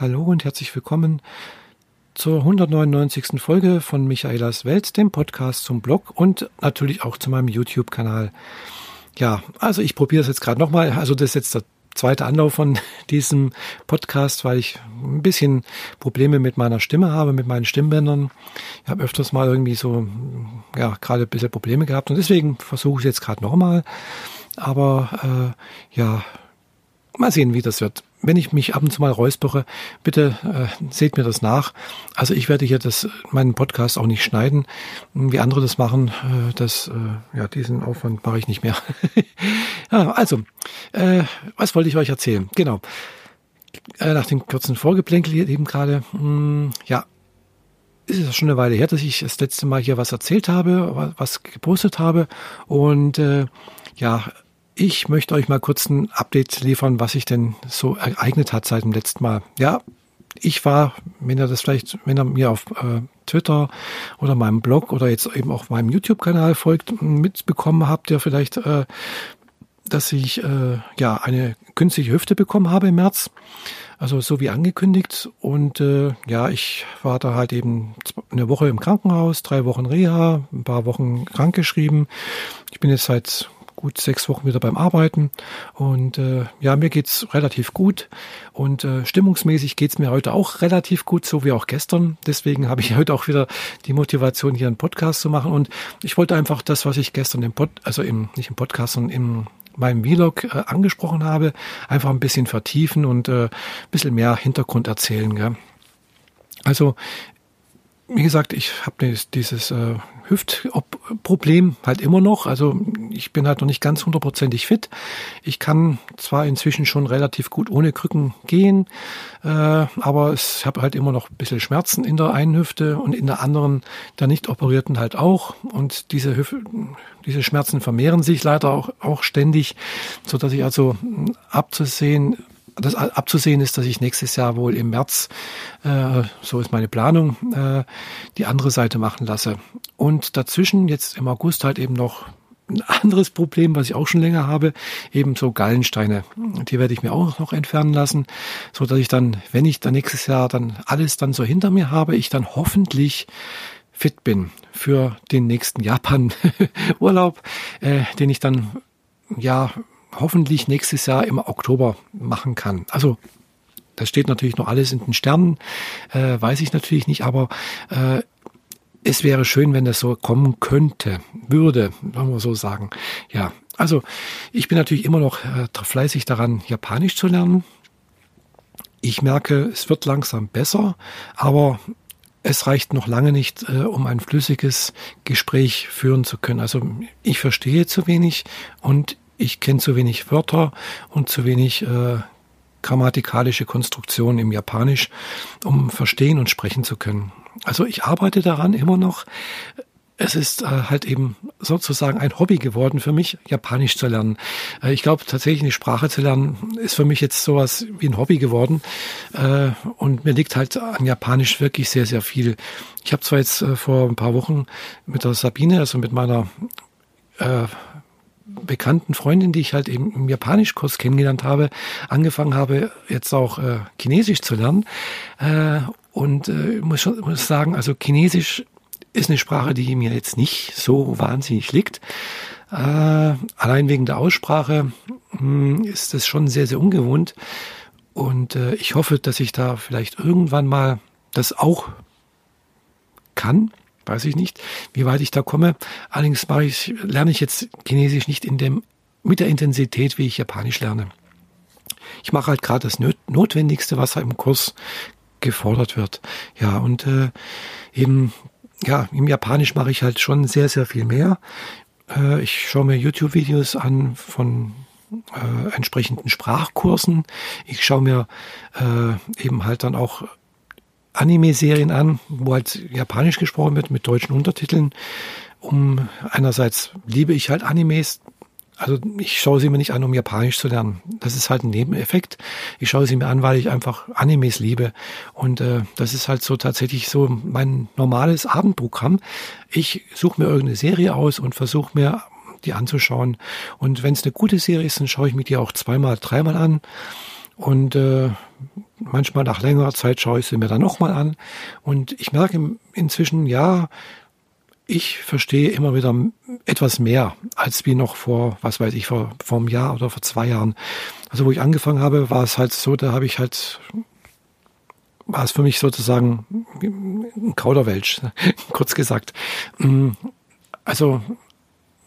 Hallo und herzlich willkommen zur 199. Folge von Michaelas Welt, dem Podcast zum Blog und natürlich auch zu meinem YouTube-Kanal. Ja, also ich probiere es jetzt gerade nochmal. Also das ist jetzt der zweite Anlauf von diesem Podcast, weil ich ein bisschen Probleme mit meiner Stimme habe, mit meinen Stimmbändern. Ich habe öfters mal irgendwie so, ja, gerade ein bisschen Probleme gehabt und deswegen versuche ich es jetzt gerade nochmal. Aber äh, ja, mal sehen, wie das wird wenn ich mich ab und zu mal räuspere, bitte äh, seht mir das nach. Also ich werde hier das, meinen Podcast auch nicht schneiden, wie andere das machen. Äh, das, äh, ja, diesen Aufwand mache ich nicht mehr. ja, also, äh, was wollte ich euch erzählen? Genau. Äh, nach dem kurzen Vorgeplänkel hier eben gerade, mh, hm, ja, ist es schon eine Weile her, dass ich das letzte Mal hier was erzählt habe, was gepostet habe und äh, ja, ich möchte euch mal kurz ein Update liefern, was sich denn so ereignet hat seit dem letzten Mal. Ja, ich war, wenn ihr das vielleicht, wenn ihr mir auf äh, Twitter oder meinem Blog oder jetzt eben auch meinem YouTube-Kanal folgt, mitbekommen habt ihr vielleicht, äh, dass ich äh, ja eine künstliche Hüfte bekommen habe im März. Also so wie angekündigt. Und äh, ja, ich war da halt eben eine Woche im Krankenhaus, drei Wochen Reha, ein paar Wochen krankgeschrieben. Ich bin jetzt seit gut sechs Wochen wieder beim Arbeiten. Und äh, ja, mir geht's relativ gut. Und äh, stimmungsmäßig geht's mir heute auch relativ gut, so wie auch gestern. Deswegen habe ich heute auch wieder die Motivation, hier einen Podcast zu machen. Und ich wollte einfach das, was ich gestern im Pod, also im, nicht im Podcast, sondern im meinem Vlog äh, angesprochen habe, einfach ein bisschen vertiefen und äh, ein bisschen mehr Hintergrund erzählen. Gell? Also, wie gesagt, ich habe dieses äh, Hüftproblem halt immer noch. Also ich bin halt noch nicht ganz hundertprozentig fit. Ich kann zwar inzwischen schon relativ gut ohne Krücken gehen, äh, aber ich habe halt immer noch ein bisschen Schmerzen in der einen Hüfte und in der anderen, der nicht operierten halt auch. Und diese Hüfte, diese Schmerzen vermehren sich leider auch, auch ständig, so dass ich also abzusehen das abzusehen ist, dass ich nächstes Jahr wohl im März, äh, so ist meine Planung, äh, die andere Seite machen lasse. Und dazwischen jetzt im August halt eben noch ein anderes Problem, was ich auch schon länger habe, eben so Gallensteine. Die werde ich mir auch noch entfernen lassen, so dass ich dann, wenn ich dann nächstes Jahr dann alles dann so hinter mir habe, ich dann hoffentlich fit bin für den nächsten Japan-Urlaub, äh, den ich dann ja hoffentlich nächstes Jahr im Oktober machen kann. Also das steht natürlich noch alles in den Sternen, äh, weiß ich natürlich nicht, aber äh, es wäre schön, wenn das so kommen könnte, würde, wollen wir so sagen. Ja, also ich bin natürlich immer noch äh, fleißig daran, Japanisch zu lernen. Ich merke, es wird langsam besser, aber es reicht noch lange nicht, äh, um ein flüssiges Gespräch führen zu können. Also ich verstehe zu wenig und ich kenne zu wenig Wörter und zu wenig äh, grammatikalische Konstruktionen im Japanisch, um verstehen und sprechen zu können. Also ich arbeite daran immer noch. Es ist äh, halt eben sozusagen ein Hobby geworden für mich, Japanisch zu lernen. Äh, ich glaube tatsächlich eine Sprache zu lernen ist für mich jetzt sowas wie ein Hobby geworden. Äh, und mir liegt halt an Japanisch wirklich sehr, sehr viel. Ich habe zwar jetzt äh, vor ein paar Wochen mit der Sabine, also mit meiner äh, bekannten Freundin, die ich halt eben im Japanischkurs kennengelernt habe, angefangen habe, jetzt auch äh, Chinesisch zu lernen. Äh, und äh, muss muss sagen, also Chinesisch ist eine Sprache, die mir jetzt nicht so wahnsinnig liegt. Äh, allein wegen der Aussprache mh, hm, ist das schon sehr, sehr ungewohnt. Und äh, ich hoffe, dass ich da vielleicht irgendwann mal das auch kann weiß ich nicht, wie weit ich da komme. Allerdings mache ich, lerne ich jetzt Chinesisch nicht in dem, mit der Intensität, wie ich Japanisch lerne. Ich mache halt gerade das Notwendigste, was im Kurs gefordert wird. Ja, und äh, eben, ja, im Japanisch mache ich halt schon sehr, sehr viel mehr. Äh, ich schaue mir YouTube-Videos an von äh, entsprechenden Sprachkursen. Ich schaue mir äh, eben halt dann auch Anime-Serien an, wo halt Japanisch gesprochen wird mit deutschen Untertiteln. Um einerseits liebe ich halt Animes, also ich schaue sie mir nicht an, um Japanisch zu lernen. Das ist halt ein Nebeneffekt. Ich schaue sie mir an, weil ich einfach Animes liebe. Und äh, das ist halt so tatsächlich so mein normales Abendprogramm. Ich suche mir irgendeine Serie aus und versuche mir die anzuschauen. Und wenn es eine gute Serie ist, dann schaue ich mir die auch zweimal, dreimal an. Und äh, manchmal nach längerer Zeit schaue ich sie mir dann nochmal an und ich merke inzwischen, ja, ich verstehe immer wieder etwas mehr als wie noch vor, was weiß ich, vor, vor einem Jahr oder vor zwei Jahren. Also wo ich angefangen habe, war es halt so, da habe ich halt, war es für mich sozusagen ein Kauderwelsch, kurz gesagt. Mm, also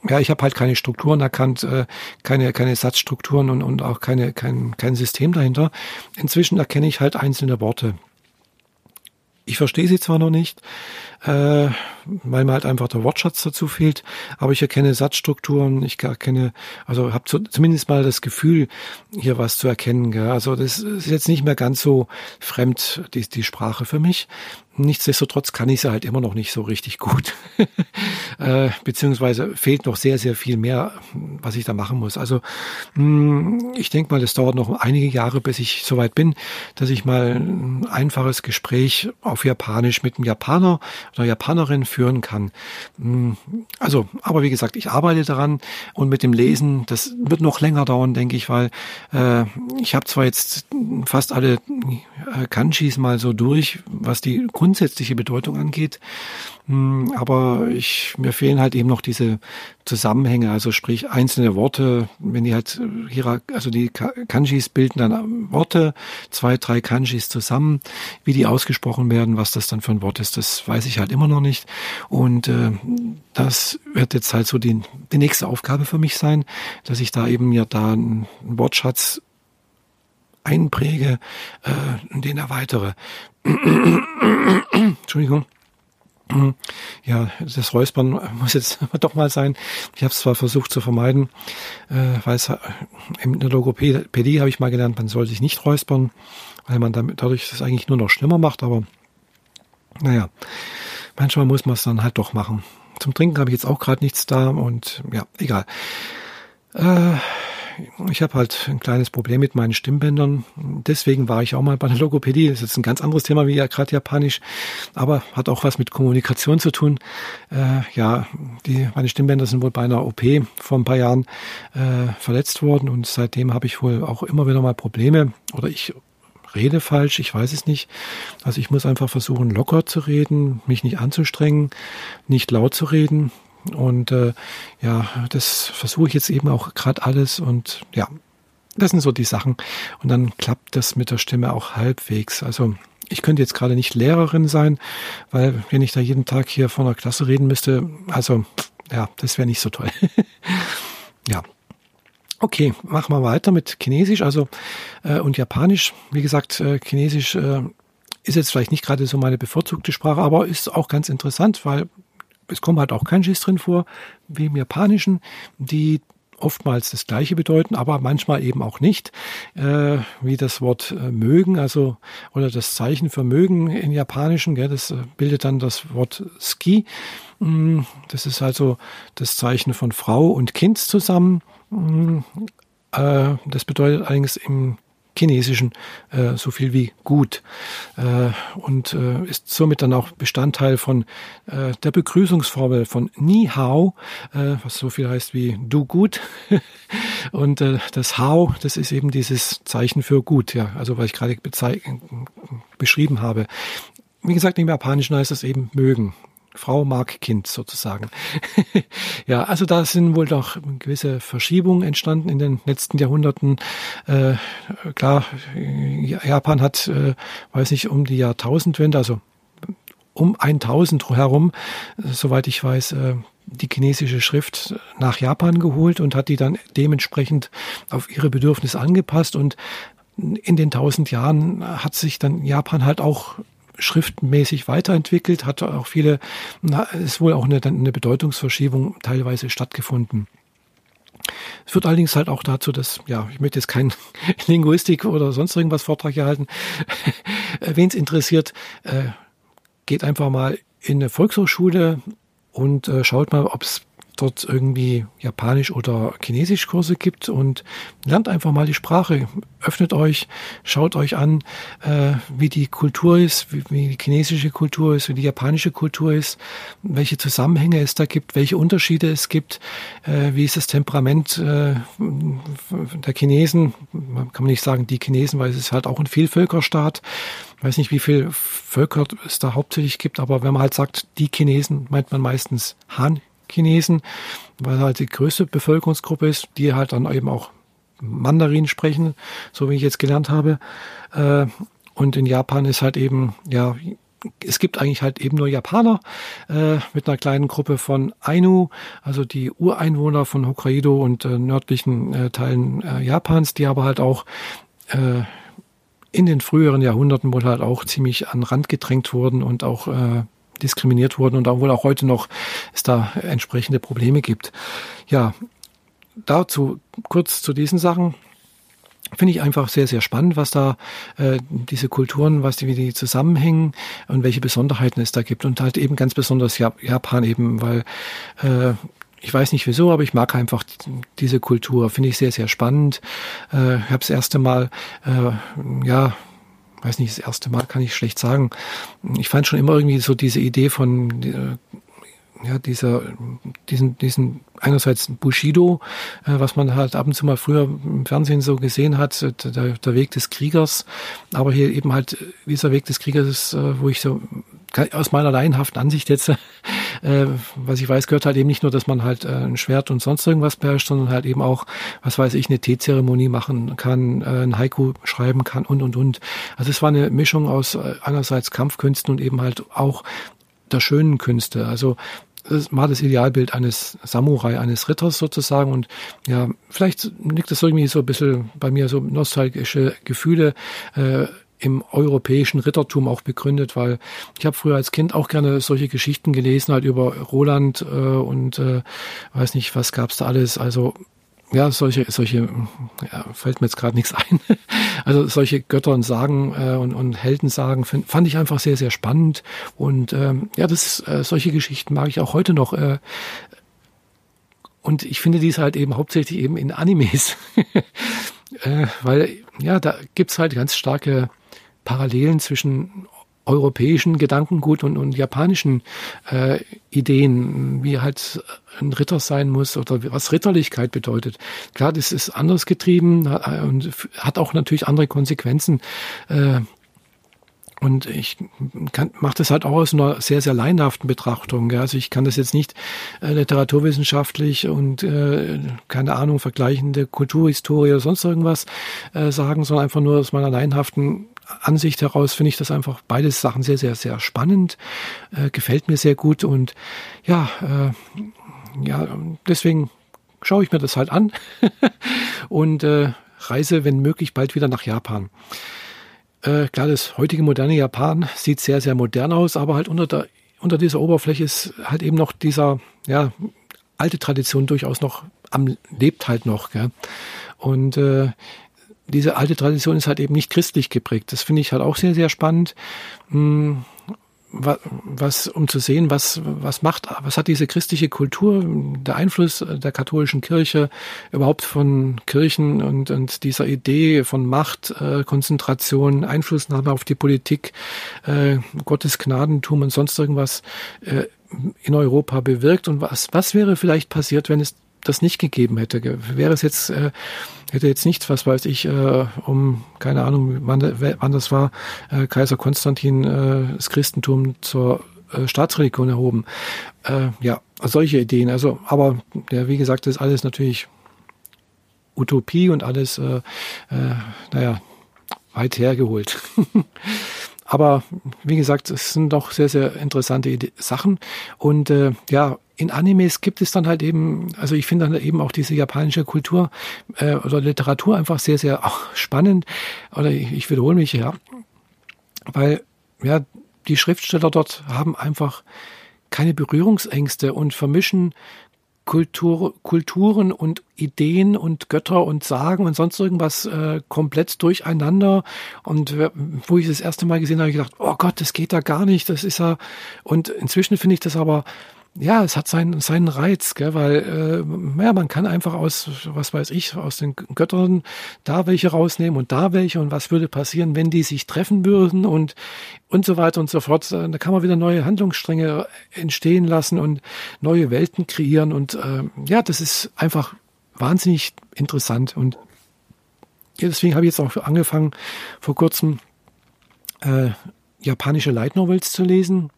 ja, ich habe halt keine Strukturen erkannt, äh, keine, keine Satzstrukturen und, und auch keine, kein, kein System dahinter. Inzwischen erkenne ich halt einzelne Worte. Ich verstehe sie zwar noch nicht, äh, weil mir halt einfach der Wortschatz dazu fehlt. Aber ich erkenne Satzstrukturen, ich erkenne, also habe zumindest mal das Gefühl, hier was zu erkennen. Gell? Also das ist jetzt nicht mehr ganz so fremd, die, die Sprache für mich. Nichtsdestotrotz kann ich sie halt immer noch nicht so richtig gut. äh, beziehungsweise fehlt noch sehr, sehr viel mehr, was ich da machen muss. Also mh, hm, ich denke mal, es dauert noch einige Jahre, bis ich soweit bin, dass ich mal ein einfaches Gespräch auf Japanisch mit einem Japaner oder Japanerin führen kann. Hm, also, aber wie gesagt, ich arbeite daran und mit dem Lesen, das wird noch länger dauern, denke ich, weil äh, ich habe zwar jetzt fast alle äh, Kanjis mal so durch, was die grundsätzliche Bedeutung angeht, aber ich, mir fehlen halt eben noch diese Zusammenhänge, also sprich einzelne Worte, wenn die halt hier, also die Kanjis bilden dann Worte, zwei, drei Kanjis zusammen, wie die ausgesprochen werden, was das dann für ein Wort ist, das weiß ich halt immer noch nicht. Und äh, das wird jetzt halt so die, die nächste Aufgabe für mich sein, dass ich da eben mir da einen Wortschatz einpräge, äh, den erweitere. Entschuldigung. Ja, das Räuspern muss jetzt doch mal sein. Ich habe es zwar versucht zu vermeiden, äh, weil es äh, in der Logopädie habe ich mal gelernt, man soll sich nicht räuspern, weil man damit dadurch das eigentlich nur noch schlimmer macht. Aber naja, manchmal muss man es dann halt doch machen. Zum Trinken habe ich jetzt auch gerade nichts da und ja, egal. Äh, ich habe halt ein kleines Problem mit meinen Stimmbändern. Deswegen war ich auch mal bei der Logopädie. Das ist jetzt ein ganz anderes Thema wie ja gerade Japanisch, aber hat auch was mit Kommunikation zu tun. Äh, ja, die, meine Stimmbänder sind wohl bei einer OP vor ein paar Jahren äh, verletzt worden und seitdem habe ich wohl auch immer wieder mal Probleme oder ich rede falsch, ich weiß es nicht. Also ich muss einfach versuchen, locker zu reden, mich nicht anzustrengen, nicht laut zu reden. Und äh, ja, das versuche ich jetzt eben auch gerade alles und ja, das sind so die Sachen. Und dann klappt das mit der Stimme auch halbwegs. Also ich könnte jetzt gerade nicht Lehrerin sein, weil wenn ich da jeden Tag hier vor einer Klasse reden müsste, also ja, das wäre nicht so toll. ja. Okay, machen wir weiter mit Chinesisch, also äh, und Japanisch. Wie gesagt, äh, Chinesisch äh, ist jetzt vielleicht nicht gerade so meine bevorzugte Sprache, aber ist auch ganz interessant, weil es kommen halt auch Kanjis drin vor, wie im Japanischen, die oftmals das Gleiche bedeuten, aber manchmal eben auch nicht, äh, wie das Wort äh, mögen, also oder das Zeichen für mögen in Japanischen, gell, das äh, bildet dann das Wort Ski. Mm, das ist also das Zeichen von Frau und Kind zusammen. Mm, äh, das bedeutet allerdings im Chinesischen äh, so viel wie gut äh, und äh, ist somit dann auch Bestandteil von äh, der Begrüßungsformel von Ni Hao, äh, was so viel heißt wie du gut und äh, das Hao, das ist eben dieses Zeichen für gut, ja, also was ich gerade beschrieben habe. Wie gesagt, im Japanischen heißt das eben mögen. Frau mag Kind sozusagen. ja, also da sind wohl doch gewisse Verschiebungen entstanden in den letzten Jahrhunderten. Äh, klar, Japan hat, äh, weiß nicht, um die Jahrtausendwende, also um 1000 herum, soweit ich weiß, äh, die chinesische Schrift nach Japan geholt und hat die dann dementsprechend auf ihre Bedürfnisse angepasst und in den tausend Jahren hat sich dann Japan halt auch schriftmäßig weiterentwickelt, hat auch viele, ist wohl auch eine, eine Bedeutungsverschiebung teilweise stattgefunden. Es führt allerdings halt auch dazu, dass, ja, ich möchte jetzt keinen Linguistik oder sonst irgendwas Vortrag hier halten. Wen es interessiert, äh, geht einfach mal in eine Volkshochschule und äh, schaut mal, ob es dort irgendwie Japanisch oder Chinesisch Kurse gibt und lernt einfach mal die Sprache. Öffnet euch, schaut euch an, äh, wie die Kultur ist, wie, wie, die chinesische Kultur ist, wie die japanische Kultur ist, welche Zusammenhänge es da gibt, welche Unterschiede es gibt, äh, wie ist das Temperament äh, der Chinesen. Man kann nicht sagen die Chinesen, weil es ist halt auch ein Vielvölkerstaat. Ich weiß nicht, wie viel Völker es da hauptsächlich gibt, aber wenn man halt sagt, die Chinesen, meint man meistens Han Chinesen, weil halt die größte Bevölkerungsgruppe ist, die halt dann eben auch Mandarin sprechen, so wie ich jetzt gelernt habe. Äh, und in Japan ist halt eben, ja, es gibt eigentlich halt eben nur Japaner äh, mit einer kleinen Gruppe von Ainu, also die Ureinwohner von Hokkaido und äh, nördlichen äh, Teilen äh, Japans, die aber halt auch äh, in den früheren Jahrhunderten wohl halt auch ziemlich an Rand gedrängt wurden und auch diskriminiert wurden und obwohl auch heute noch es da entsprechende Probleme gibt. Ja, dazu kurz zu diesen Sachen finde ich einfach sehr, sehr spannend, was da äh, diese Kulturen, was die, wie die zusammenhängen und welche Besonderheiten es da gibt. Und halt eben ganz besonders Japan eben, weil äh, ich weiß nicht wieso, aber ich mag einfach diese Kultur. Finde ich sehr, sehr spannend. Äh, ich habe das erste Mal, äh, ja, weiß nicht, das erste Mal kann ich schlecht sagen. Ich fand schon immer irgendwie so diese Idee von äh, ja, dieser, diesen, diesen einerseits Bushido, äh, was man halt ab und zu mal früher im Fernsehen so gesehen hat, äh, der, der Weg des Kriegers, aber hier eben halt dieser Weg des Kriegers, wo ich so aus meiner laienhaften Ansicht jetzt, äh, was ich weiß, gehört halt eben nicht nur, dass man halt äh, ein Schwert und sonst irgendwas beherrscht, sondern halt eben auch, was weiß ich, eine Teezeremonie machen kann, äh, ein Haiku schreiben kann und, und, und. Also es war eine Mischung aus äh, einerseits Kampfkünsten und eben halt auch der schönen Künste. Also das war das Idealbild eines Samurai, eines Ritters sozusagen. Und ja, vielleicht liegt das irgendwie so ein bisschen bei mir so nostalgische Gefühle. Äh, im europäischen Rittertum auch begründet, weil ich habe früher als Kind auch gerne solche Geschichten gelesen, halt über Roland äh, und äh, weiß nicht, was gab's da alles. Also ja, solche, solche, ja, fällt mir jetzt gerade nichts ein. Also solche Götter und Sagen äh, und, und Heldensagen find, fand ich einfach sehr, sehr spannend. Und ähm, ja, das, äh, solche Geschichten mag ich auch heute noch. Äh, und ich finde dies halt eben hauptsächlich eben in Animes. äh, weil, ja, da gibt's halt ganz starke Parallelen zwischen europäischen Gedankengut und, und japanischen äh, Ideen, wie halt ein Ritter sein muss oder was Ritterlichkeit bedeutet. Klar, das ist anders getrieben und hat auch natürlich andere Konsequenzen. Äh, und ich mache das halt auch aus einer sehr, sehr leinhaften Betrachtung. Ja. Also ich kann das jetzt nicht äh, literaturwissenschaftlich und äh, keine Ahnung, vergleichende Kulturhistorie oder sonst irgendwas äh, sagen, sondern einfach nur aus meiner leinhaften Ansicht heraus finde ich das einfach beides Sachen sehr, sehr, sehr spannend, äh, gefällt mir sehr gut und ja, äh, ja, deswegen schaue ich mir das halt an und äh, reise, wenn möglich, bald wieder nach Japan. Äh, klar, das heutige moderne Japan sieht sehr, sehr modern aus, aber halt unter der unter dieser Oberfläche ist halt eben noch dieser, ja, alte Tradition durchaus noch am, lebt halt noch, gell? Und äh, diese alte Tradition ist halt eben nicht christlich geprägt. Das finde ich halt auch sehr, sehr spannend. Hm, was, um zu sehen, was, was macht, was hat diese christliche Kultur, der Einfluss der katholischen Kirche überhaupt von Kirchen und, und dieser Idee von Macht, äh, Konzentration, Einflussnahme auf die Politik, äh, Gottes Gnadentum und sonst irgendwas äh, in Europa bewirkt und was, was wäre vielleicht passiert, wenn es das nicht gegeben hätte, wäre es jetzt, äh, hätte jetzt nicht, was weiß ich, äh, um, keine Ahnung, wann, wann das war, äh, Kaiser Konstantin äh, das Christentum zur äh, Staatsreligion erhoben. Äh, ja, solche Ideen. Also, aber ja, wie gesagt, das ist alles natürlich Utopie und alles, äh, äh, naja, weit hergeholt. Aber wie gesagt, es sind doch sehr, sehr interessante Sachen. Und äh, ja, in Animes gibt es dann halt eben, also ich finde dann eben auch diese japanische Kultur äh, oder Literatur einfach sehr, sehr spannend. Oder ich, ich wiederhole mich ja, weil ja die Schriftsteller dort haben einfach keine Berührungsängste und vermischen Kultur, Kulturen und Ideen und Götter und Sagen und sonst irgendwas äh, komplett durcheinander. Und wo ich das erste Mal gesehen habe, habe ich gedacht, oh Gott, das geht da gar nicht. Das ist ja. Und inzwischen finde ich das aber ja, es hat seinen, seinen Reiz, gell, weil äh, ja, man kann einfach aus, was weiß ich, aus den Göttern da welche rausnehmen und da welche und was würde passieren, wenn die sich treffen würden und und so weiter und so fort. Da kann man wieder neue Handlungsstränge entstehen lassen und neue Welten kreieren und äh, ja, das ist einfach wahnsinnig interessant und ja, deswegen habe ich jetzt auch angefangen vor kurzem äh, japanische Light Novels zu lesen.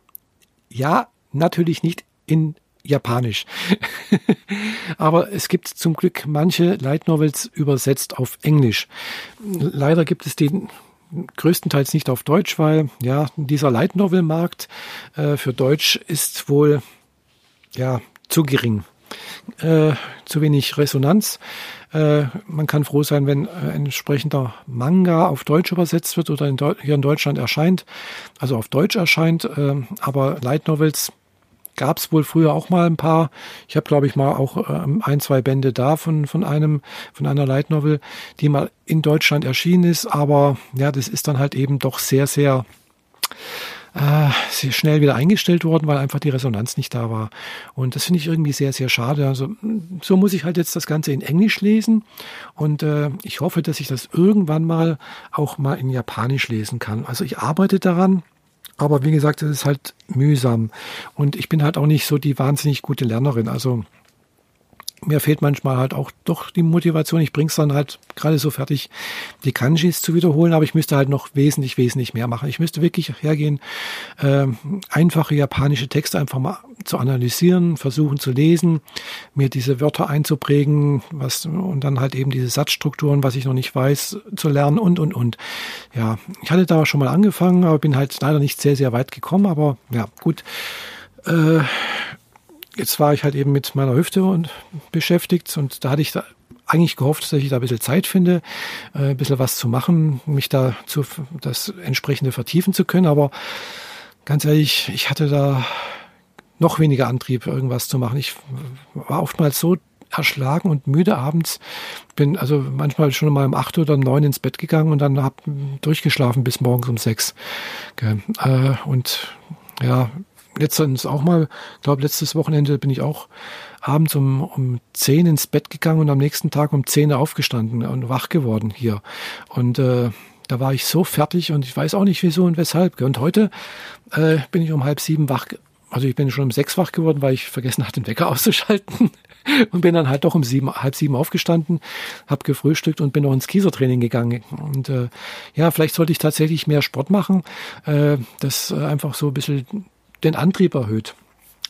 Ja, natürlich nicht in Japanisch. Aber es gibt zum Glück manche Light Novels übersetzt auf Englisch. Leider gibt es die größtenteils nicht auf Deutsch, weil ja dieser Light Novel Markt äh, für Deutsch ist wohl ja zu gering. Äh, zu wenig Resonanz. Äh, man kann froh sein, wenn ein entsprechender Manga auf Deutsch übersetzt wird oder in hier in Deutschland erscheint, also auf Deutsch erscheint. Äh, aber Light Novels gab es wohl früher auch mal ein paar. Ich habe, glaube ich, mal auch äh, ein, zwei Bände da von, von einem, von einer Light Novel, die mal in Deutschland erschienen ist. Aber ja, das ist dann halt eben doch sehr, sehr äh, sehr schnell wieder eingestellt worden, weil einfach die Resonanz nicht da war. Und das finde ich irgendwie sehr, sehr schade. Also so muss ich halt jetzt das Ganze in Englisch lesen und äh, ich hoffe, dass ich das irgendwann mal auch mal in Japanisch lesen kann. Also ich arbeite daran. Aber wie gesagt, es ist halt mühsam. Und ich bin halt auch nicht so die wahnsinnig gute Lernerin. Also mir fehlt manchmal halt auch doch die Motivation. Ich bring's dann halt gerade so fertig, die Kanjis zu wiederholen, aber ich müsste halt noch wesentlich, wesentlich mehr machen. Ich müsste wirklich hergehen, äh, einfache japanische Texte einfach mal zu analysieren, versuchen zu lesen, mir diese Wörter einzuprägen, was und dann halt eben diese Satzstrukturen, was ich noch nicht weiß, zu lernen und und und. Ja, ich hatte da schon mal angefangen, aber bin halt leider nicht sehr, sehr weit gekommen, aber ja, gut. Äh, jetzt war ich halt eben mit meiner Hüfte und beschäftigt und da hatte ich da eigentlich gehofft, dass ich da ein bisschen Zeit finde, äh, ein bisschen was zu machen, mich da zu das entsprechende vertiefen zu können. Aber ganz ehrlich, ich hatte da noch weniger Antrieb, irgendwas zu machen. Ich war oftmals so erschlagen und müde abends. Bin also manchmal schon mal um acht oder um neun ins Bett gegangen und dann hab durchgeschlafen bis morgens um sechs. Äh, und ja, letztens auch mal, glaube letztes Wochenende bin ich auch abends um, um zehn ins Bett gegangen und am nächsten Tag um zehn aufgestanden und wach geworden hier. Und äh, da war ich so fertig und ich weiß auch nicht wieso und weshalb. Und heute äh, bin ich um halb sieben wach. Also ich bin schon um sechs wach geworden, weil ich vergessen hatte, den Wecker auszuschalten. und bin dann halt doch um sieben, halb sieben aufgestanden, habe gefrühstückt und bin noch ins Kiesertraining gegangen. Und äh, ja, vielleicht sollte ich tatsächlich mehr Sport machen, äh, das äh, einfach so ein bisschen den Antrieb erhöht.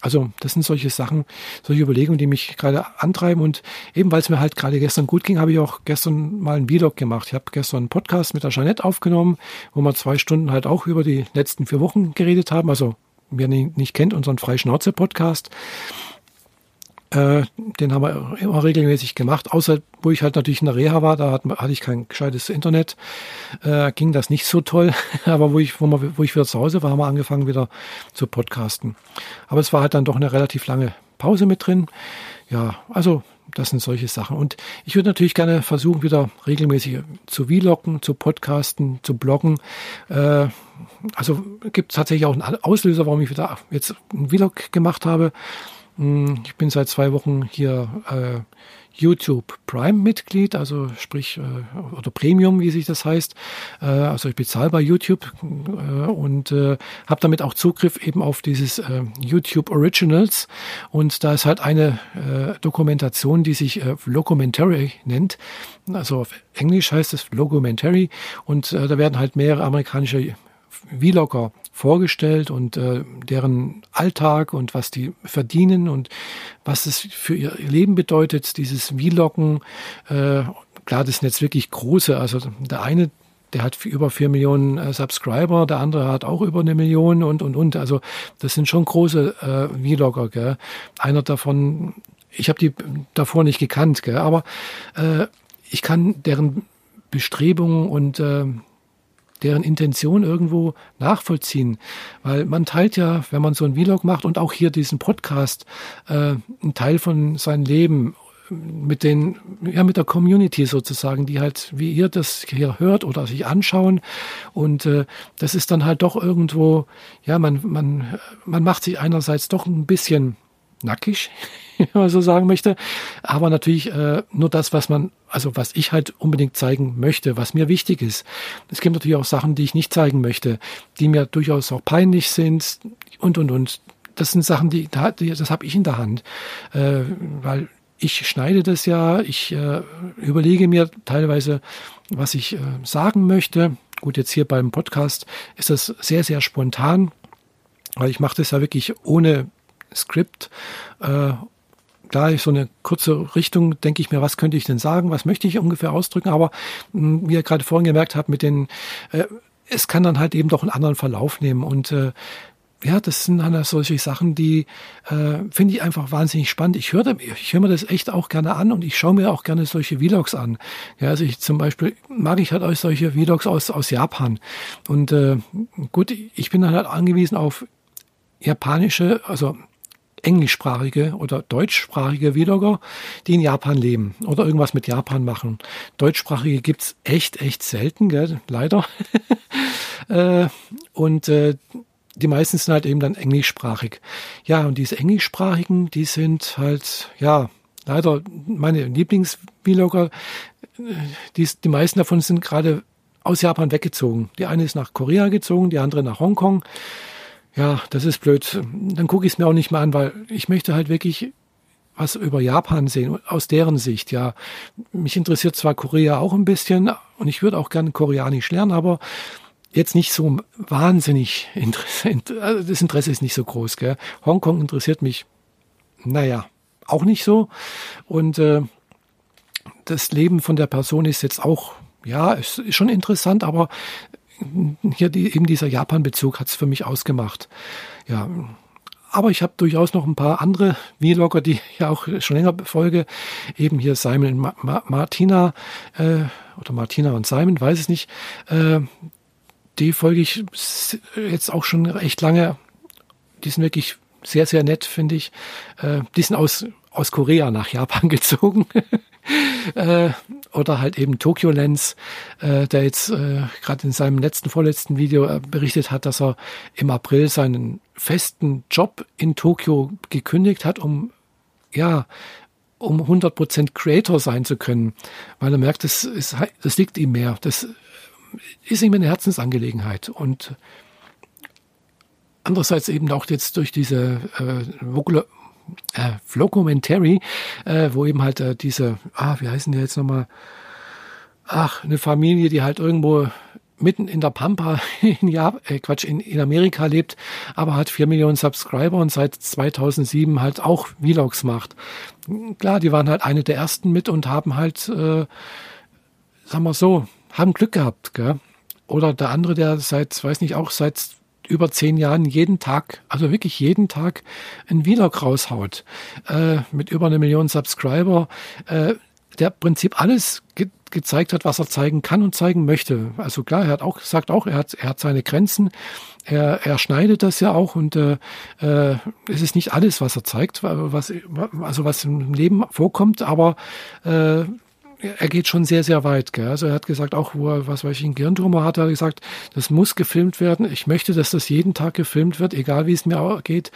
Also das sind solche Sachen, solche Überlegungen, die mich gerade antreiben. Und eben weil es mir halt gerade gestern gut ging, habe ich auch gestern mal einen Vlog gemacht. Ich habe gestern einen Podcast mit der Jeanette aufgenommen, wo wir zwei Stunden halt auch über die letzten vier Wochen geredet haben. Also wer nicht kennt, unseren Freischnauze-Podcast. Äh, den haben wir immer regelmäßig gemacht, außer wo ich halt natürlich in der Reha war, da hatte ich kein gescheites Internet, äh, ging das nicht so toll. Aber wo ich, wo, wir, wo ich wieder zu Hause war, haben wir angefangen wieder zu podcasten. Aber es war halt dann doch eine relativ lange Pause mit drin. Ja, also das sind solche Sachen. Und ich würde natürlich gerne versuchen, wieder regelmäßig zu vloggen, zu podcasten, zu bloggen. Äh, also gibt es tatsächlich auch einen Auslöser, warum ich wieder jetzt einen Vlog gemacht habe. Hm, ich bin seit zwei Wochen hier äh, YouTube Prime Mitglied, also sprich äh, oder Premium, wie sich das heißt. Äh, also ich bezahle bei YouTube äh, und äh, habe damit auch Zugriff eben auf dieses äh, YouTube Originals. Und da ist halt eine äh, Dokumentation, die sich äh, Vlogumentary nennt. Also auf Englisch heißt es Vlogumentary und äh, da werden halt mehrere amerikanische Vlogger vorgestellt und äh, deren Alltag und was die verdienen und was es für ihr Leben bedeutet, dieses Vloggen. Äh, klar, das sind jetzt wirklich große. Also der eine, der hat über vier Millionen äh, Subscriber, der andere hat auch über eine Million und und und. Also das sind schon große äh, Vlogger. Gell? Einer davon, ich habe die davor nicht gekannt, gell? aber äh, ich kann deren Bestrebungen und äh, deren Intention irgendwo nachvollziehen. Weil man teilt ja, wenn man so ein Vlog macht und auch hier diesen Podcast, äh, einen Teil von seinem Leben mit den, ja, mit der Community sozusagen, die halt, wie ihr das hier hört oder sich anschauen. Und äh, das ist dann halt doch irgendwo, ja, man, man, man macht sich einerseits doch ein bisschen nackig, wenn man so sagen möchte. Aber natürlich äh, nur das, was man, also was ich halt unbedingt zeigen möchte, was mir wichtig ist. Es gibt natürlich auch Sachen, die ich nicht zeigen möchte, die mir durchaus auch peinlich sind und und und. Das sind Sachen, die, das habe ich in der Hand, äh, weil ich schneide das ja, ich äh, überlege mir teilweise, was ich äh, sagen möchte. Gut, jetzt hier beim Podcast ist das sehr, sehr spontan, weil ich mache das ja wirklich ohne Skript. Äh, klar, ich so eine kurze Richtung, denke ich mir, was könnte ich denn sagen, was möchte ich ungefähr ausdrücken, aber mh, hm, wie ihr gerade vorhin gemerkt habt, mit den, äh, es kann dann halt eben doch einen anderen Verlauf nehmen und äh, ja, das sind dann solche Sachen, die äh, finde ich einfach wahnsinnig spannend. Ich höre ich hör mir das echt auch gerne an und ich schaue mir auch gerne solche Vlogs an. Ja, also ich zum Beispiel mag ich halt auch solche Vlogs aus, aus Japan. Und äh, gut, ich bin dann halt angewiesen auf japanische, also englischsprachige oder deutschsprachige Vlogger, die in Japan leben oder irgendwas mit Japan machen. Deutschsprachige gibt's echt, echt selten, gell? leider. äh, und äh, die meisten sind halt eben dann englischsprachig. Ja, und diese englischsprachigen, die sind halt, ja, leider meine Lieblings-Vlogger. Die, die meisten davon sind gerade aus Japan weggezogen. Die eine ist nach Korea gezogen, die andere nach Hongkong. Ja, das ist blöd. Dann gucke ich es mir auch nicht mehr an, weil ich möchte halt wirklich was über Japan sehen, aus deren Sicht. Ja, mich interessiert zwar Korea auch ein bisschen und ich würde auch gerne Koreanisch lernen, aber jetzt nicht so wahnsinnig interessant. Also das Interesse ist nicht so groß. Gell? Hongkong interessiert mich, naja, auch nicht so. Und äh, das Leben von der Person ist jetzt auch, ja, ist, ist schon interessant, aber hier die, eben dieser Japan-Bezug hat es für mich ausgemacht. Ja, aber ich habe durchaus noch ein paar andere Vlogger, die ich ja auch schon länger folge. Eben hier Simon und Ma Ma Martina äh, oder Martina und Simon, weiß es nicht. Äh, die folge ich jetzt auch schon recht lange. Die sind wirklich sehr, sehr nett, finde ich. Äh, die sind aus, aus Korea nach Japan gezogen. äh, oder halt eben Tokyo Lens, äh, der jetzt äh, gerade in seinem letzten, vorletzten Video äh, berichtet hat, dass er im April seinen festen Job in Tokio gekündigt hat, um ja, um 100% Creator sein zu können, weil er merkt, das, ist, das liegt ihm mehr. Das ist ihm eine Herzensangelegenheit. Und andererseits eben auch jetzt durch diese äh, äh, Vlogumentary, äh, wo eben halt äh, diese, ah, wie heißen die jetzt nochmal? Ach, eine Familie, die halt irgendwo mitten in der Pampa in, ja äh, Quatsch, in, in Amerika lebt, aber hat vier Millionen Subscriber und seit 2007 halt auch Vlogs macht. Klar, die waren halt eine der ersten mit und haben halt, äh, sagen wir so, haben Glück gehabt, gell? Oder der andere, der seit, weiß nicht, auch seit über zehn Jahren jeden Tag, also wirklich jeden Tag ein Vlog raushaut, äh, mit über eine Million Subscriber, äh, der im Prinzip alles ge gezeigt hat, was er zeigen kann und zeigen möchte. Also klar, er hat auch gesagt, auch er hat, er hat seine Grenzen, er, er schneidet das ja auch und äh, äh, es ist nicht alles, was er zeigt, was also was im Leben vorkommt, aber äh, er geht schon sehr, sehr weit. Gell? Also er hat gesagt, auch wo er, was weiß ich, einen Gehirntumor hat, er gesagt, das muss gefilmt werden. Ich möchte, dass das jeden Tag gefilmt wird, egal wie es mir geht.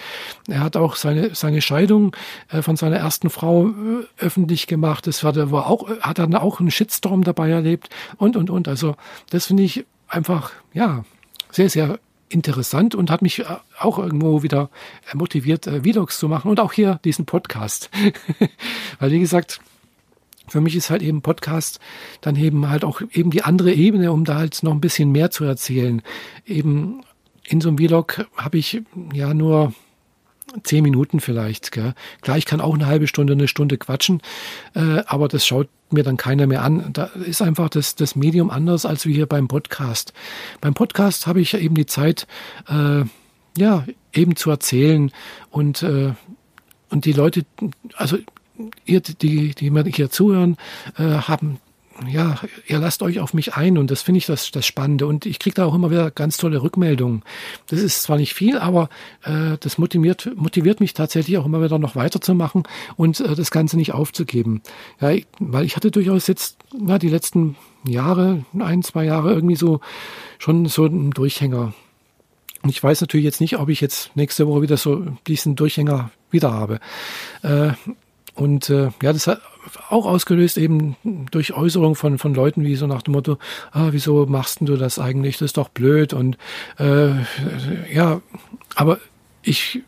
Er hat auch seine, seine Scheidung äh, von seiner ersten Frau äh, öffentlich gemacht. Das war, war auch, hat dann auch einen Shitstorm dabei erlebt und, und, und. Also das finde ich einfach, ja, sehr, sehr interessant und hat mich äh, auch irgendwo wieder motiviert, Vlogs zu machen und auch hier diesen Podcast. Weil, wie gesagt, für mich ist halt eben Podcast dann eben halt auch eben die andere Ebene, um da halt noch ein bisschen mehr zu erzählen. Eben in so einem Vlog habe ich ja nur zehn Minuten vielleicht. Gell. Klar, ich kann auch eine halbe Stunde, eine Stunde quatschen, äh, aber das schaut mir dann keiner mehr an. Da ist einfach das, das Medium anders als wie hier beim Podcast. Beim Podcast habe ich eben die Zeit, äh, ja, eben zu erzählen und, äh, und die Leute, also ihr, die, die mir hier zuhören, äh, haben ja, ihr lasst euch auf mich ein und das finde ich das, das Spannende. Und ich kriege da auch immer wieder ganz tolle Rückmeldungen. Das ist zwar nicht viel, aber äh, das motiviert, motiviert mich tatsächlich auch immer wieder noch weiterzumachen und äh, das Ganze nicht aufzugeben. Ja, ich, weil ich hatte durchaus jetzt na, die letzten Jahre, ein, zwei Jahre irgendwie so schon so einen Durchhänger. Und ich weiß natürlich jetzt nicht, ob ich jetzt nächste Woche wieder so diesen Durchhänger wieder habe. Äh, und äh, ja, das hat auch ausgelöst eben durch Äußerungen von, von Leuten wie so nach dem Motto, ah, wieso machst du das eigentlich? Das ist doch blöd. Und äh, ja, aber ich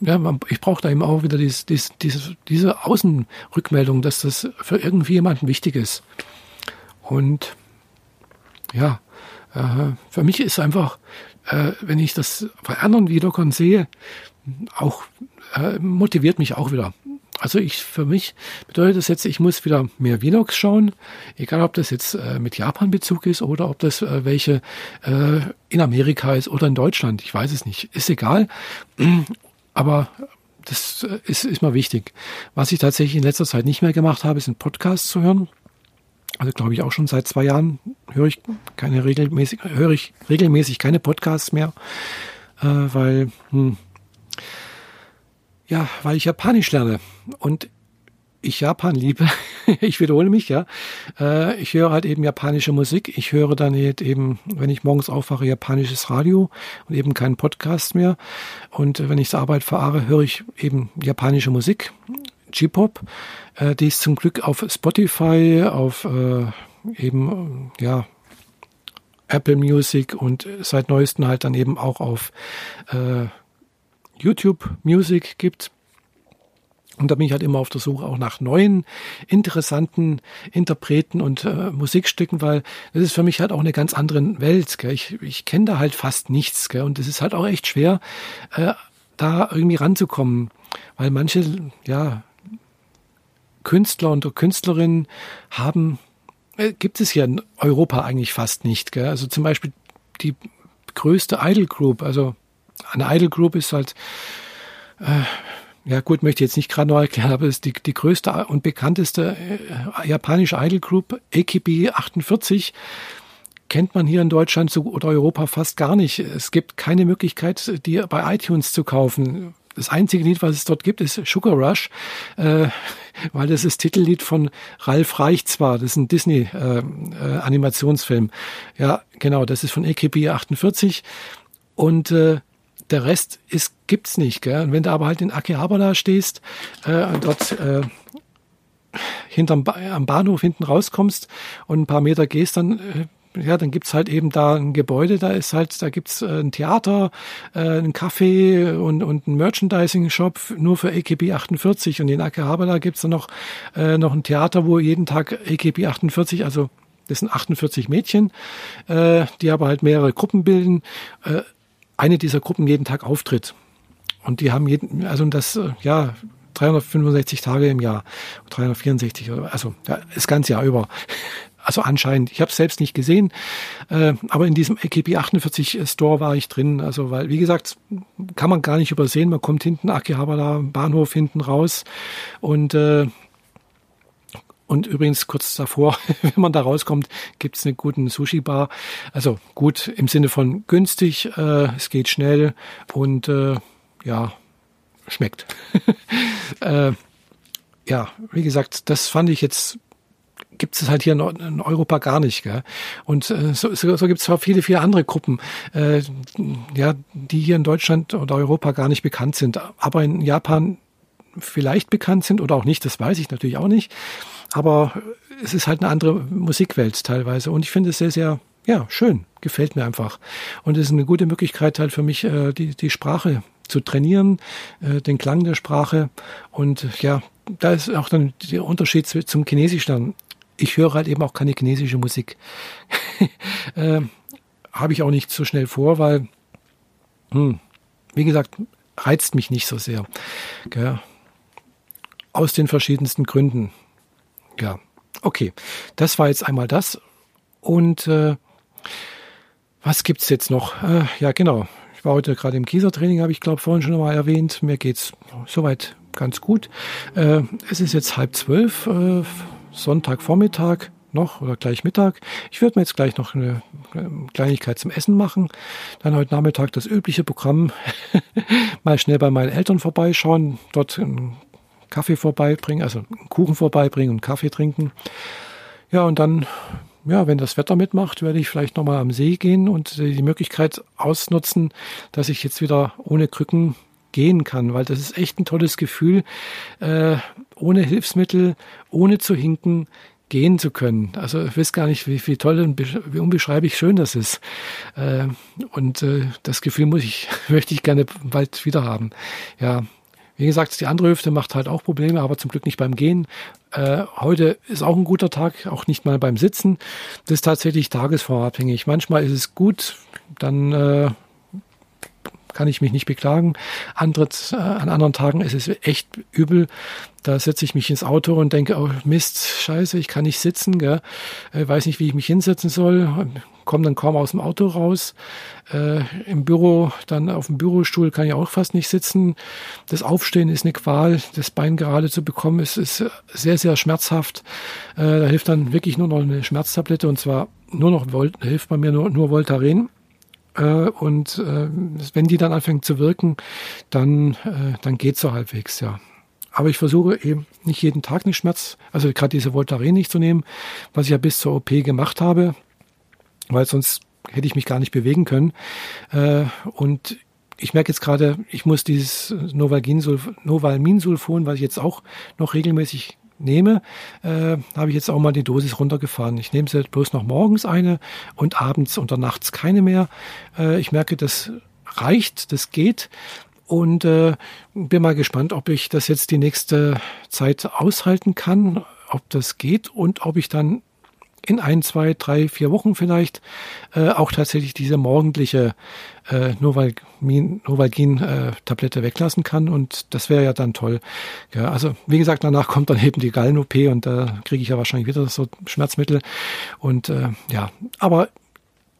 ja, ich brauche da eben auch wieder dies, dies, diese, diese Außenrückmeldung, dass das für irgendwie jemanden wichtig ist. Und ja, äh, für mich ist einfach, äh, wenn ich das bei anderen Vloggern sehe, auch äh, motiviert mich auch wieder. Also ich für mich bedeutet das jetzt, ich muss wieder mehr Vlogs schauen, egal ob das jetzt äh, mit Japan-Bezug ist oder ob das äh, welche äh, in Amerika ist oder in Deutschland. Ich weiß es nicht. Ist egal. Aber das äh, ist, ist mal wichtig. Was ich tatsächlich in letzter Zeit nicht mehr gemacht habe, sind Podcasts zu hören. Also glaube ich auch schon seit zwei Jahren höre ich keine regelmäßig, höre ich regelmäßig keine Podcasts mehr, äh, weil hm, ja, weil ich Japanisch lerne und ich Japan liebe. ich wiederhole mich, ja. Äh, ich höre halt eben japanische Musik. Ich höre dann halt eben, wenn ich morgens aufwache, japanisches Radio und eben keinen Podcast mehr. Und wenn ich zur Arbeit fahre, höre ich eben japanische Musik, J-Pop. Äh, die ist zum Glück auf Spotify, auf äh, eben, ja, Apple Music und seit neuestem halt dann eben auch auf YouTube Music gibt. Und da bin ich halt immer auf der Suche auch nach neuen, interessanten Interpreten und äh, Musikstücken, weil das ist für mich halt auch eine ganz andere Welt. Gell? Ich, ich kenne da halt fast nichts. Gell? Und es ist halt auch echt schwer, äh, da irgendwie ranzukommen. Weil manche, ja, Künstler und Künstlerinnen haben, äh, gibt es ja in Europa eigentlich fast nicht. Gell? Also zum Beispiel die größte Idol Group, also eine Idol Group ist halt, äh, ja gut, möchte ich jetzt nicht gerade noch erklären, aber es ist die, die größte und bekannteste äh, japanische Idol Group, AKB 48, kennt man hier in Deutschland oder Europa fast gar nicht. Es gibt keine Möglichkeit, die bei iTunes zu kaufen. Das einzige Lied, was es dort gibt, ist Sugar Rush, äh, weil das ist Titellied von Ralf Reich zwar. Das ist ein Disney-Animationsfilm. Äh, äh, ja, genau, das ist von AKB 48. Und äh, der Rest ist, gibt's nicht. Gell? Und wenn du aber halt in Akihabara stehst äh, und dort äh, hinterm ba am Bahnhof hinten rauskommst und ein paar Meter gehst, dann äh, ja, dann gibt's halt eben da ein Gebäude, da ist halt, da gibt's äh, ein Theater, äh, ein Café und, und ein Merchandising-Shop nur für AKB 48 und in Akihabara gibt's dann noch, äh, noch ein Theater, wo jeden Tag AKB 48, also das sind 48 Mädchen, äh, die aber halt mehrere Gruppen bilden, äh, eine dieser Gruppen jeden Tag auftritt. Und die haben jeden, also das, äh, ja, 365 Tage im Jahr, 364, also ja, das ganze Jahr über. Also anscheinend, ich habe es selbst nicht gesehen, äh, aber in diesem AKB 48 Store war ich drin. Also weil, wie gesagt, kann man gar nicht übersehen. Man kommt hinten Akihabara Bahnhof hinten raus und äh, und übrigens kurz davor, wenn man da rauskommt, gibt's eine guten Sushi-Bar. Also gut im Sinne von günstig, äh, es geht schnell und äh, ja, schmeckt. äh, ja, wie gesagt, das fand ich jetzt gibt es halt hier in Europa gar nicht. Gell? Und äh, so, so, so gibt es zwar viele, viele andere Gruppen, äh, ja, die hier in Deutschland oder Europa gar nicht bekannt sind, aber in Japan vielleicht bekannt sind oder auch nicht, das weiß ich natürlich auch nicht. Aber es ist halt eine andere Musikwelt teilweise. Und ich finde es sehr, sehr, ja, schön. Gefällt mir einfach. Und es ist eine gute Möglichkeit halt für mich, äh, die, die Sprache zu trainieren, äh, den Klang der Sprache. Und ja, da ist auch dann der Unterschied zum Chinesischen. Ich höre halt eben auch keine chinesische Musik. äh, Habe ich auch nicht so schnell vor, weil, hm, wie gesagt, reizt mich nicht so sehr. Gell? Aus den verschiedensten Gründen. Ja, okay. Das war jetzt einmal das. Und äh, was gibt's jetzt noch? Äh, ja, genau. Ich war heute gerade im Kiesertraining, habe ich glaube vorhin schon mal erwähnt. Mir geht's soweit ganz gut. Äh, es ist jetzt halb zwölf, äh, Sonntagvormittag noch oder gleich Mittag. Ich würde mir jetzt gleich noch eine Kleinigkeit zum Essen machen. Dann heute Nachmittag das übliche Programm. mal schnell bei meinen Eltern vorbeischauen, dort ein Kaffee vorbeibringen, also einen Kuchen vorbeibringen und Kaffee trinken. Ja, und dann, ja, wenn das Wetter mitmacht, werde ich vielleicht nochmal am See gehen und die Möglichkeit ausnutzen, dass ich jetzt wieder ohne Krücken gehen kann, weil das ist echt ein tolles Gefühl, äh, ohne Hilfsmittel, ohne zu hinken, gehen zu können. Also ich weiß gar nicht, wie, wie toll und wie unbeschreiblich schön das ist. Äh, und äh, das Gefühl muss ich, möchte ich gerne bald wieder haben. Ja, wie gesagt, die andere Hüfte macht halt auch Probleme, aber zum Glück nicht beim Gehen. Äh, heute ist auch ein guter Tag, auch nicht mal beim Sitzen. Das ist tatsächlich tagesformabhängig. Manchmal ist es gut, dann äh, kann ich mich nicht beklagen. Andere, äh, an anderen Tagen ist es echt übel. Da setze ich mich ins Auto und denke, oh Mist, scheiße, ich kann nicht sitzen, gell? Äh, weiß nicht, wie ich mich hinsetzen soll. Komme dann kaum aus dem Auto raus. Äh, Im Büro, dann auf dem Bürostuhl kann ich auch fast nicht sitzen. Das Aufstehen ist eine Qual. Das Bein gerade zu bekommen, ist, ist sehr, sehr schmerzhaft. Äh, da hilft dann wirklich nur noch eine Schmerztablette und zwar nur noch, hilft bei mir nur, nur Voltaren. Äh, und äh, wenn die dann anfängt zu wirken, dann, äh, dann geht so halbwegs, ja. Aber ich versuche eben nicht jeden Tag eine Schmerz, also gerade diese Voltaren nicht zu nehmen, was ich ja bis zur OP gemacht habe, weil sonst hätte ich mich gar nicht bewegen können. Und ich merke jetzt gerade, ich muss dieses Novalminsulfon, was ich jetzt auch noch regelmäßig nehme, äh, habe ich jetzt auch mal die Dosis runtergefahren. Ich nehme sie bloß noch morgens eine und abends und nachts keine mehr. Äh, ich merke, das reicht, das geht. Und äh, bin mal gespannt, ob ich das jetzt die nächste Zeit aushalten kann, ob das geht und ob ich dann in ein, zwei, drei, vier Wochen vielleicht äh, auch tatsächlich diese morgendliche äh, Novalgin-Tablette äh, weglassen kann. Und das wäre ja dann toll. Ja, also wie gesagt, danach kommt dann eben die Gallen-OP und da kriege ich ja wahrscheinlich wieder so Schmerzmittel. Und äh, ja, aber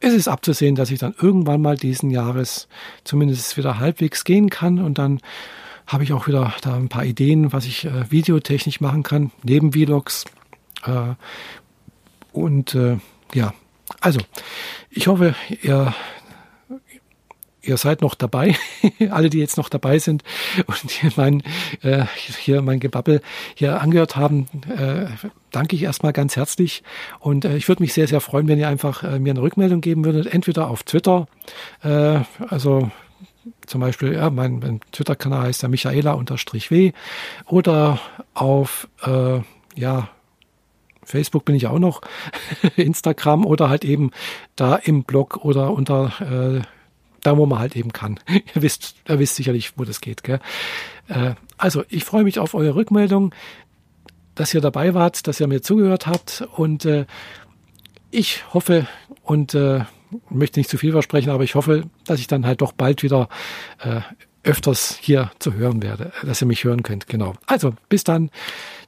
es ist abzusehen, dass ich dann irgendwann mal diesen Jahres zumindest wieder halbwegs gehen kann und dann habe ich auch wieder da ein paar Ideen, was ich äh, videotechnisch machen kann, neben Vlogs. Äh, und äh, ja, also ich hoffe, ihr, ihr seid noch dabei, alle, die jetzt noch dabei sind und hier mein, äh, hier mein Gebabbel hier angehört haben, äh, danke ich erstmal ganz herzlich. Und äh, ich würde mich sehr, sehr freuen, wenn ihr einfach äh, mir eine Rückmeldung geben würdet, entweder auf Twitter, äh, also zum Beispiel, ja, mein, mein Twitter-Kanal heißt ja Michaela-W oder auf, äh, ja, Facebook bin ich auch noch, Instagram oder halt eben da im Blog oder unter äh, da, wo man halt eben kann. ihr wisst, ihr wisst sicherlich, wo das geht. Gell? Äh, also, ich freue mich auf eure Rückmeldung, dass ihr dabei wart, dass ihr mir zugehört habt und äh, ich hoffe und äh, möchte nicht zu viel versprechen, aber ich hoffe, dass ich dann halt doch bald wieder äh, öfters hier zu hören werde, dass ihr mich hören könnt. Genau. Also, bis dann.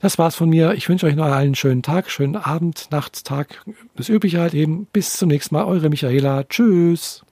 Das war's von mir. Ich wünsche euch noch einen schönen Tag, schönen Abend, Nacht, Tag. Das Übliche halt eben. Bis zum nächsten Mal. Eure Michaela. Tschüss.